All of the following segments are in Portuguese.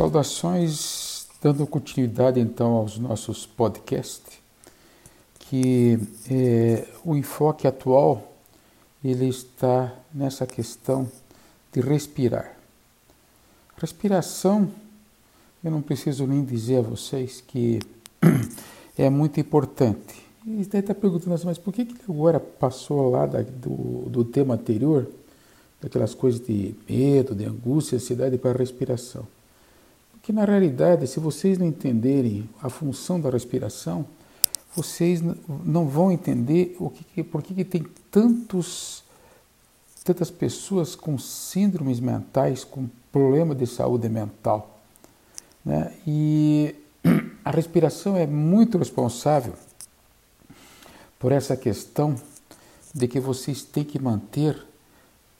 Saudações, dando continuidade então aos nossos podcasts, que é, o enfoque atual ele está nessa questão de respirar. Respiração, eu não preciso nem dizer a vocês que é muito importante. E daí está perguntando assim, mas por que, que agora passou lá da, do, do tema anterior, daquelas coisas de medo, de angústia, ansiedade para a respiração? Que na realidade, se vocês não entenderem a função da respiração, vocês não vão entender o que, por que, que tem tantos, tantas pessoas com síndromes mentais, com problema de saúde mental. Né? E a respiração é muito responsável por essa questão de que vocês têm que manter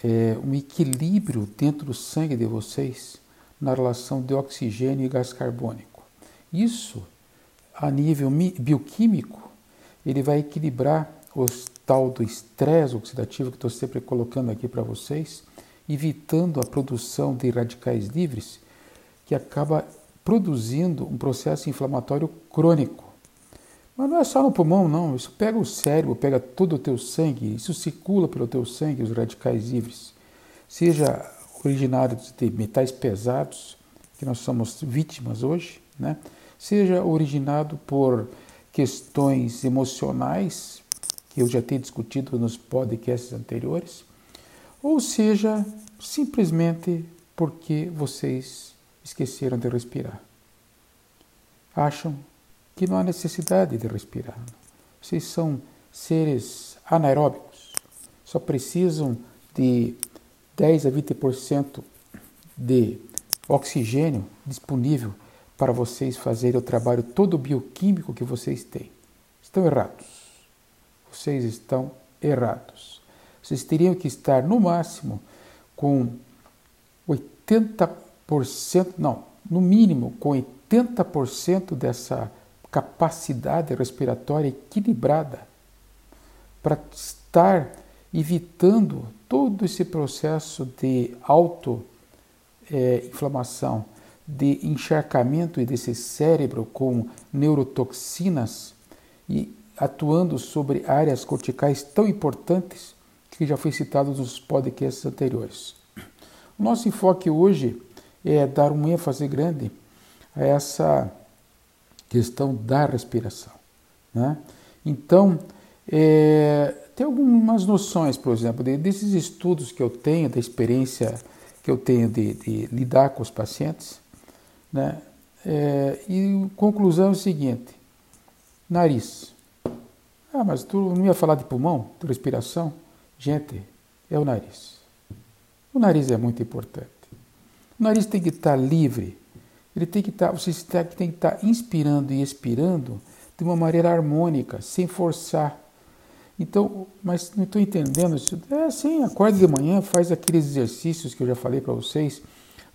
é, um equilíbrio dentro do sangue de vocês na relação de oxigênio e gás carbônico. Isso, a nível bioquímico, ele vai equilibrar o tal do estresse oxidativo que estou sempre colocando aqui para vocês, evitando a produção de radicais livres, que acaba produzindo um processo inflamatório crônico. Mas não é só no pulmão, não. Isso pega o cérebro, pega todo o teu sangue, isso circula pelo teu sangue, os radicais livres. Seja originários de metais pesados, que nós somos vítimas hoje, né? seja originado por questões emocionais, que eu já tenho discutido nos podcasts anteriores, ou seja, simplesmente porque vocês esqueceram de respirar. Acham que não há necessidade de respirar. Vocês são seres anaeróbicos, só precisam de 10 a 20% de oxigênio disponível para vocês fazerem o trabalho todo bioquímico que vocês têm. Estão errados. Vocês estão errados. Vocês teriam que estar no máximo com 80%, não, no mínimo com 80% dessa capacidade respiratória equilibrada para estar evitando todo esse processo de auto-inflamação, é, de encharcamento desse cérebro com neurotoxinas e atuando sobre áreas corticais tão importantes que já foi citado nos podcasts anteriores. O nosso enfoque hoje é dar uma ênfase grande a essa questão da respiração. Né? Então, é, tem algumas noções, por exemplo, de, desses estudos que eu tenho, da experiência que eu tenho de, de lidar com os pacientes, né? É, e conclusão é o seguinte: nariz. Ah, mas tu não ia falar de pulmão, de respiração? Gente, é o nariz. O nariz é muito importante. O nariz tem que estar livre. Ele tem que estar, você tem que estar inspirando e expirando de uma maneira harmônica, sem forçar. Então, mas não estou entendendo isso. É assim, acorda de manhã, faz aqueles exercícios que eu já falei para vocês,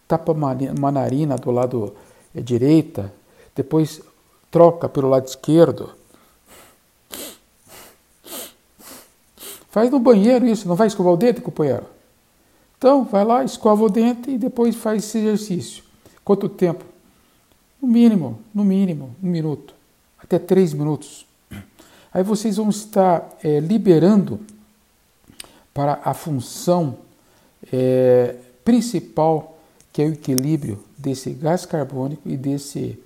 tapa uma narina do lado é, direita, depois troca pelo lado esquerdo. Faz no banheiro isso, não vai escovar o dente, companheiro? Então, vai lá, escova o dente e depois faz esse exercício. Quanto tempo? No mínimo, no mínimo, um minuto, até três minutos. Aí vocês vão estar é, liberando para a função é, principal, que é o equilíbrio desse gás carbônico e desse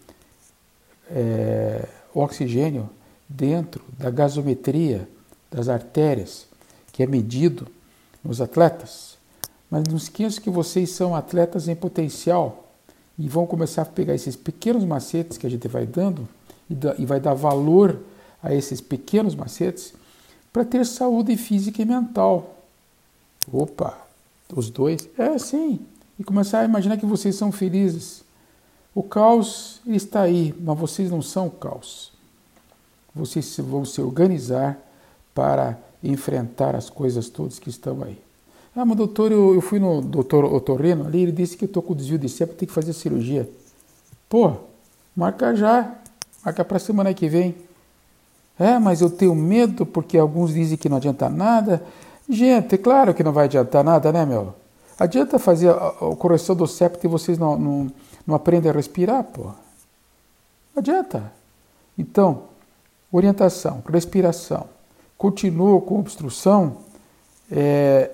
é, oxigênio dentro da gasometria das artérias, que é medido nos atletas. Mas não esqueça que vocês são atletas em potencial e vão começar a pegar esses pequenos macetes que a gente vai dando e vai dar valor a esses pequenos macetes para ter saúde física e mental. Opa, os dois? É sim. E começar a imaginar que vocês são felizes. O caos está aí, mas vocês não são o caos. Vocês vão se organizar para enfrentar as coisas todas que estão aí. Ah, mas doutor, eu, eu fui no doutor Otorreno ali, ele disse que eu estou com desvio de septo, tem que fazer cirurgia. Pô, marca já, marca para semana que vem. É, mas eu tenho medo porque alguns dizem que não adianta nada. Gente, claro que não vai adiantar nada, né, meu? Adianta fazer a, a correção do septo e vocês não, não, não aprende a respirar, pô. Adianta. Então, orientação, respiração. Continua com obstrução, é,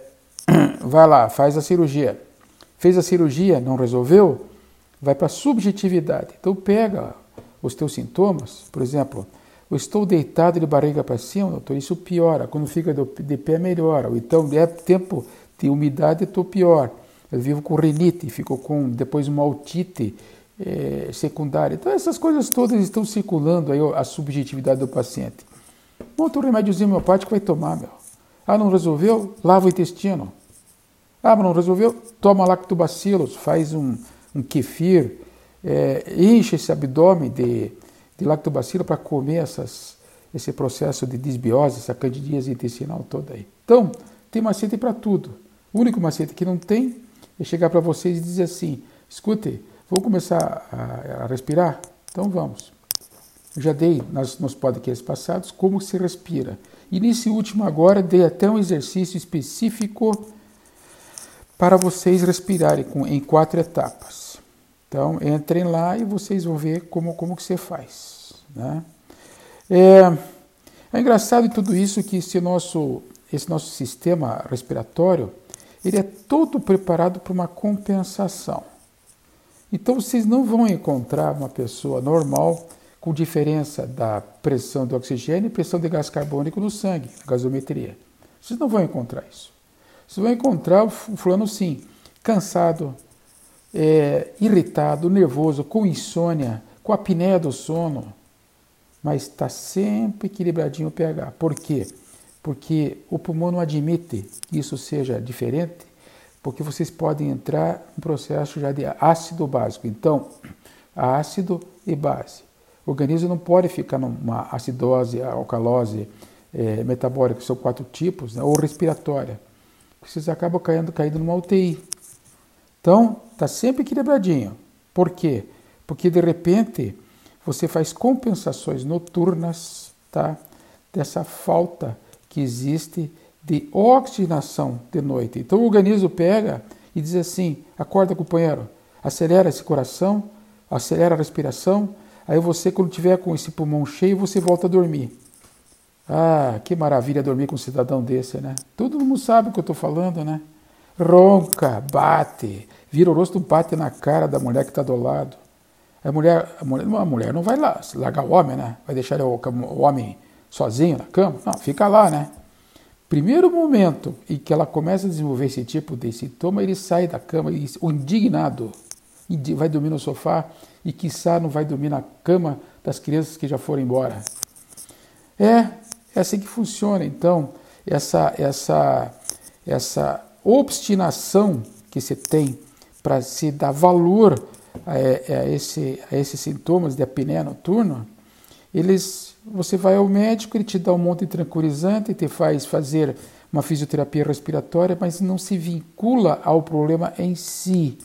vai lá, faz a cirurgia. Fez a cirurgia, não resolveu, vai para a subjetividade. Então pega os teus sintomas, por exemplo, eu estou deitado de barriga para cima, doutor, isso piora. Quando fica de pé, melhora. Ou então, é tempo de umidade, estou pior. Eu vivo com rinite, fico com depois uma otite é, secundária. Então, essas coisas todas estão circulando aí a subjetividade do paciente. Monta um remédiozinho homeopático, vai tomar, meu. Ah, não resolveu? Lava o intestino. Ah, não resolveu? Toma lactobacilos, faz um, um kefir, é, enche esse abdômen de, de lactobacilo para comer essas, esse processo de disbiose, essa candidíase intestinal toda aí. Então, tem macete para tudo. O único macete que não tem é chegar para vocês e dizer assim: escute, vou começar a, a respirar? Então vamos. Eu já dei nas, nos podcasts passados como se respira. E nesse último agora dei até um exercício específico para vocês respirarem com, em quatro etapas. Então entrem lá e vocês vão ver como, como que você faz. Né? É, é engraçado em tudo isso que esse nosso, esse nosso sistema respiratório ele é todo preparado para uma compensação. Então vocês não vão encontrar uma pessoa normal com diferença da pressão do oxigênio e pressão de gás carbônico no sangue, gasometria. Vocês não vão encontrar isso. Vocês vão encontrar o fulano sim, cansado, é, irritado, nervoso, com insônia, com apneia do sono, mas está sempre equilibradinho o pH. Por quê? Porque o pulmão não admite que isso seja diferente, porque vocês podem entrar em processo já de ácido básico. Então, ácido e base. O organismo não pode ficar numa acidose, alcalose é, metabólica, são quatro tipos, né, ou respiratória. Vocês acabam caindo, caindo numa UTI. Então, está sempre equilibradinho. Por quê? Porque de repente você faz compensações noturnas tá, dessa falta que existe de oxigenação de noite. Então o organismo pega e diz assim: acorda, companheiro, acelera esse coração, acelera a respiração, Aí você, quando tiver com esse pulmão cheio, você volta a dormir. Ah, que maravilha dormir com um cidadão desse, né? Todo mundo sabe o que eu estou falando, né? Ronca, bate, vira o rosto, bate na cara da mulher que está do lado. A mulher, a mulher, a mulher não vai lá largar o homem, né? Vai deixar o, o homem sozinho na cama? Não, fica lá, né? Primeiro momento em que ela começa a desenvolver esse tipo de sintoma, ele sai da cama, indignado, vai dormir no sofá e, quiçá, não vai dormir na cama das crianças que já foram embora. É, é assim que funciona. Então, essa, essa, essa obstinação que você tem para se dar valor a, a, esse, a esses sintomas de apneia noturna, eles, você vai ao médico, ele te dá um monte de tranquilizante, te faz fazer uma fisioterapia respiratória, mas não se vincula ao problema em si.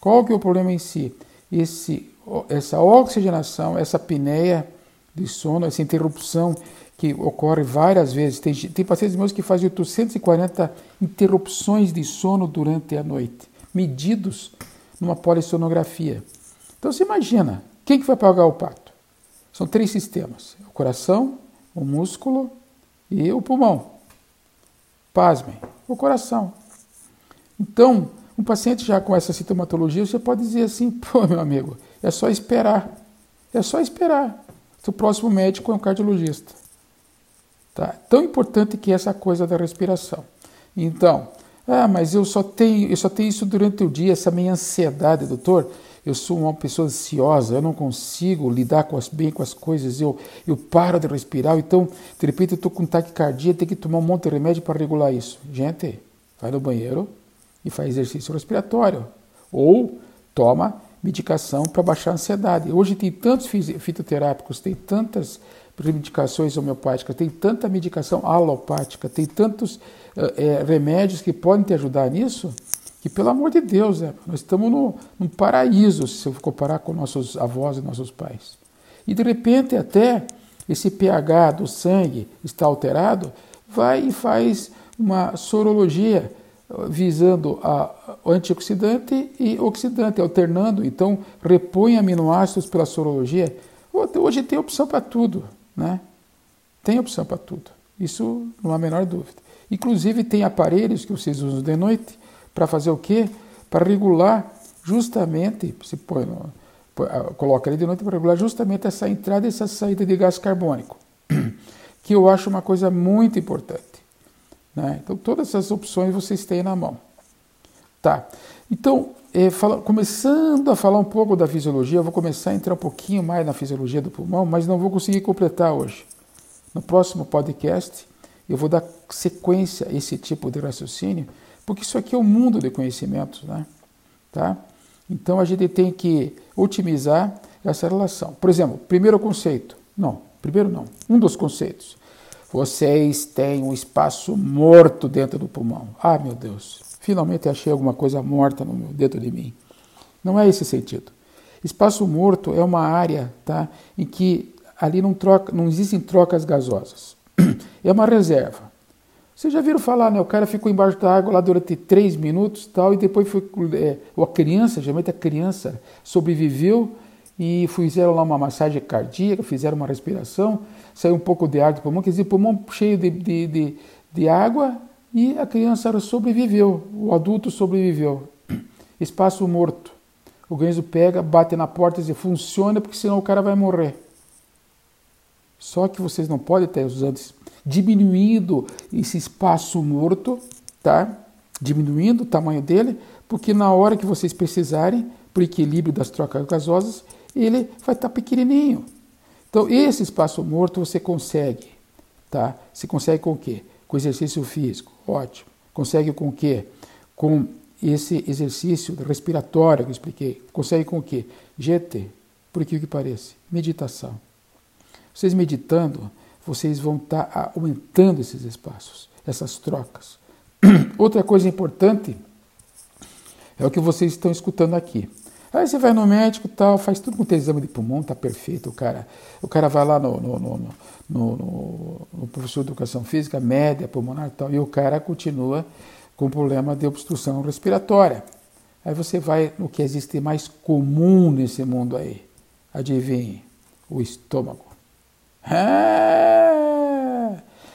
Qual que é o problema em si? Esse, essa oxigenação, essa apneia de sono, essa interrupção que ocorre várias vezes. Tem, tem pacientes meus que fazem 840 interrupções de sono durante a noite, medidos numa polissonografia. Então você imagina, quem que vai pagar o pato? São três sistemas: o coração, o músculo e o pulmão. Pasmem, o coração. Então, um paciente já com essa sintomatologia, você pode dizer assim, pô, meu amigo, é só esperar. É só esperar. O próximo médico é um cardiologista. Tá? Tão importante que é essa coisa da respiração. Então, ah, mas eu só tenho, eu só tenho isso durante o dia, essa minha ansiedade, doutor. Eu sou uma pessoa ansiosa, eu não consigo lidar com as, bem com as coisas, eu, eu paro de respirar, então, de repente, eu estou com taquicardia, tenho que tomar um monte de remédio para regular isso. Gente, vai no banheiro, e faz exercício respiratório. Ou toma medicação para baixar a ansiedade. Hoje tem tantos fitoterápicos, tem tantas medicações homeopáticas, tem tanta medicação alopática, tem tantos é, remédios que podem te ajudar nisso, que pelo amor de Deus, é, nós estamos no, num paraíso se eu comparar com nossos avós e nossos pais. E de repente até esse pH do sangue está alterado, vai e faz uma sorologia visando a antioxidante e oxidante, alternando. Então, repõe aminoácidos pela sorologia. Hoje tem opção para tudo, né? Tem opção para tudo. Isso não há a menor dúvida. Inclusive, tem aparelhos que vocês usam de noite para fazer o quê? Para regular justamente, se põe no, coloca ali de noite para regular justamente essa entrada e essa saída de gás carbônico, que eu acho uma coisa muito importante. Né? Então, todas essas opções vocês têm na mão. Tá. Então, é, fala, começando a falar um pouco da fisiologia, eu vou começar a entrar um pouquinho mais na fisiologia do pulmão, mas não vou conseguir completar hoje. No próximo podcast, eu vou dar sequência a esse tipo de raciocínio, porque isso aqui é um mundo de conhecimentos, né? Tá? Então a gente tem que otimizar essa relação. Por exemplo, primeiro conceito. Não, primeiro não. Um dos conceitos. Vocês têm um espaço morto dentro do pulmão. Ah, meu Deus, finalmente achei alguma coisa morta no meu, dentro de mim. Não é esse sentido. Espaço morto é uma área tá, em que ali não, troca, não existem trocas gasosas. É uma reserva. Vocês já viram falar, né? O cara ficou embaixo da água lá durante três minutos tal, e depois foi. É, a criança, geralmente a criança sobreviveu e fizeram lá uma massagem cardíaca, fizeram uma respiração, saiu um pouco de ar do pulmão, quer dizer, pulmão cheio de, de, de, de água e a criança sobreviveu, o adulto sobreviveu. Espaço morto. O organismo pega, bate na porta e diz, funciona porque senão o cara vai morrer. Só que vocês não podem estar usando diminuindo esse espaço morto, tá? Diminuindo o tamanho dele, porque na hora que vocês precisarem, por equilíbrio das trocas gasosas, ele vai estar pequenininho. Então, esse espaço morto você consegue, tá? Se consegue com o quê? Com exercício físico, ótimo. Consegue com o quê? Com esse exercício respiratório que eu expliquei. Consegue com o quê? GT, por que que parece? Meditação. Vocês meditando, vocês vão estar tá aumentando esses espaços, essas trocas. Outra coisa importante é o que vocês estão escutando aqui. Aí você vai no médico tal, faz tudo com o exame de pulmão, tá perfeito. O cara, o cara vai lá no, no, no, no, no professor de educação física, média, pulmonar tal, e o cara continua com problema de obstrução respiratória. Aí você vai no que existe mais comum nesse mundo aí. Adivinhe, o estômago. É.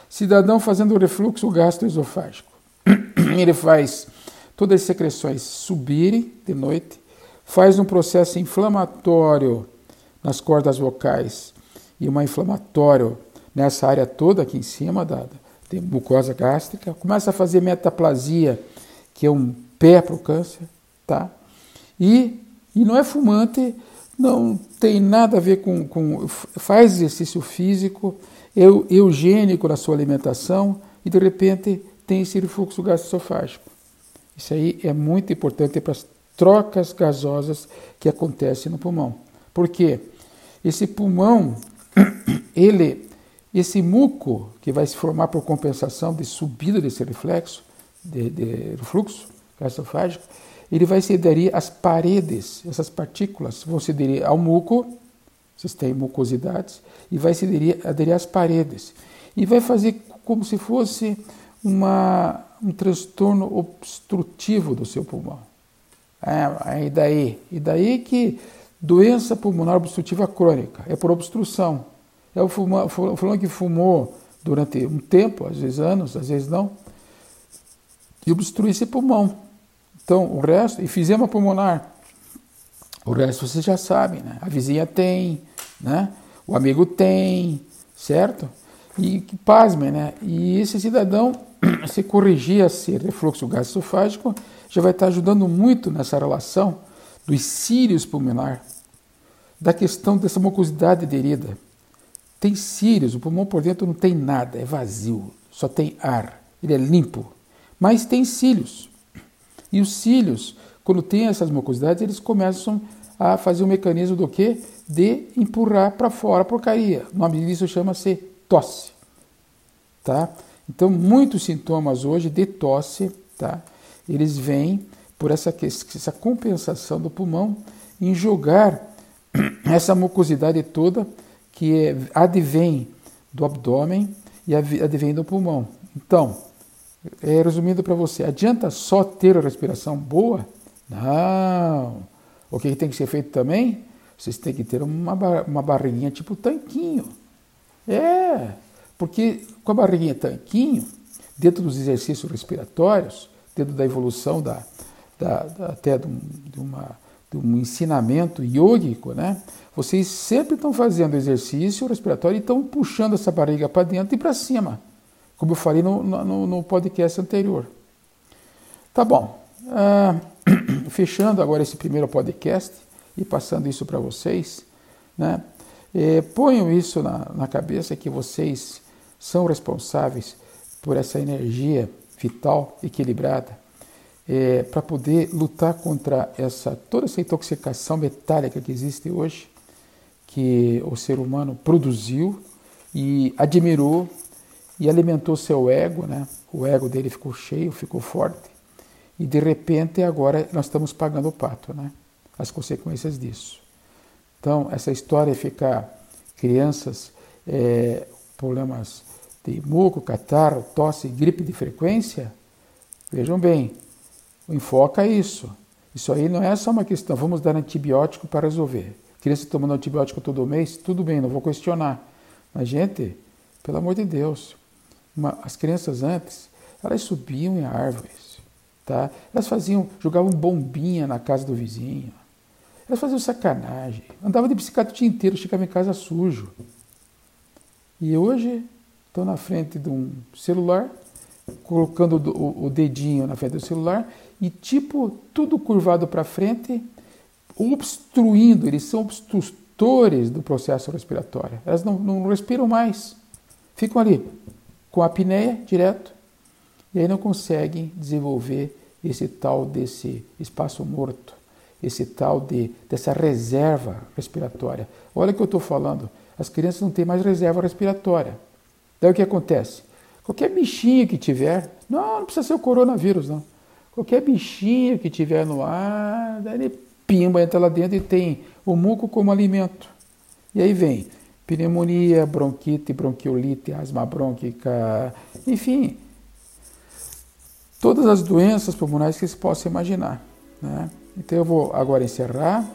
Cidadão fazendo refluxo gastroesofágico. Ele faz todas as secreções subirem de noite, faz um processo inflamatório nas cordas vocais e uma inflamatório nessa área toda aqui em cima da, da mucosa gástrica, começa a fazer metaplasia, que é um pé para o câncer, tá? E, e não é fumante, não tem nada a ver com, com faz exercício físico, eu, eugênico na sua alimentação e de repente tem esse refluxo gastroesofágico. Isso aí é muito importante para trocas gasosas que acontecem no pulmão. Por quê? Esse pulmão, ele, esse muco que vai se formar por compensação de subida desse reflexo, de, de refluxo gastroesofágico, ele vai se aderir às paredes, essas partículas vão se aderir ao muco, vocês têm mucosidades, e vai se aderir, aderir às paredes. E vai fazer como se fosse uma, um transtorno obstrutivo do seu pulmão. É, e daí? E daí que doença pulmonar obstrutiva crônica, é por obstrução. É o fulano que fumou durante um tempo, às vezes anos, às vezes não, e obstrui esse pulmão. Então, o resto, e fizema pulmonar. O resto vocês já sabem, né? A vizinha tem, né? O amigo tem, certo? E pasmem, né? E esse cidadão, se corrigir esse refluxo gastroesofágico, já vai estar ajudando muito nessa relação dos cílios pulmonar, da questão dessa mucosidade aderida. Tem cílios, o pulmão por dentro não tem nada, é vazio, só tem ar, ele é limpo. Mas tem cílios. E os cílios, quando tem essas mucosidades, eles começam a fazer um mecanismo do quê? De empurrar para fora a porcaria. O nome disso chama-se tosse. Tá? Então, muitos sintomas hoje de tosse, tá? Eles vêm por essa, essa compensação do pulmão em jogar essa mucosidade toda que é, advém do abdômen e advém do pulmão. Então, é, resumindo para você, adianta só ter a respiração boa? Não. O que tem que ser feito também? Vocês têm que ter uma, uma barriguinha tipo tanquinho. É, porque com a barriguinha tanquinho, dentro dos exercícios respiratórios, dentro da evolução da, da, da até de, um, de, uma, de um ensinamento yógico, né? Vocês sempre estão fazendo exercício respiratório e estão puxando essa barriga para dentro e para cima, como eu falei no, no, no, podcast anterior. Tá bom. Ah, fechando agora esse primeiro podcast e passando isso para vocês, né? É, ponham isso na, na cabeça que vocês são responsáveis por essa energia vital equilibrada é, para poder lutar contra essa toda essa intoxicação metálica que existe hoje que o ser humano produziu e admirou e alimentou seu ego, né? O ego dele ficou cheio, ficou forte. E de repente agora nós estamos pagando o pato, né? As consequências disso. Então, essa história de ficar crianças, é, problemas de muco, catarro, tosse, gripe de frequência, vejam bem, enfoca isso. Isso aí não é só uma questão, vamos dar antibiótico para resolver criança tomando antibiótico todo mês, tudo bem, não vou questionar. Mas, gente, pelo amor de Deus, uma, as crianças antes, elas subiam em árvores, tá? Elas faziam, jogavam bombinha na casa do vizinho. Elas faziam sacanagem. Andavam de bicicleta o dia inteiro, chegavam em casa sujo. E hoje estão na frente de um celular, colocando o, o dedinho na frente do celular e tipo tudo curvado para frente obstruindo, eles são obstrutores do processo respiratório. Elas não, não respiram mais. Ficam ali com a apneia direto e aí não conseguem desenvolver esse tal desse espaço morto, esse tal de dessa reserva respiratória. Olha o que eu estou falando. As crianças não têm mais reserva respiratória. Daí o que acontece? Qualquer bichinho que tiver, não, não precisa ser o coronavírus, não. Qualquer bichinho que tiver no ar, daí ele pimba entra lá dentro e tem o muco como alimento. E aí vem pneumonia, bronquite, bronquiolite, asma brônquica, enfim, todas as doenças pulmonares que se possa imaginar. Né? Então eu vou agora encerrar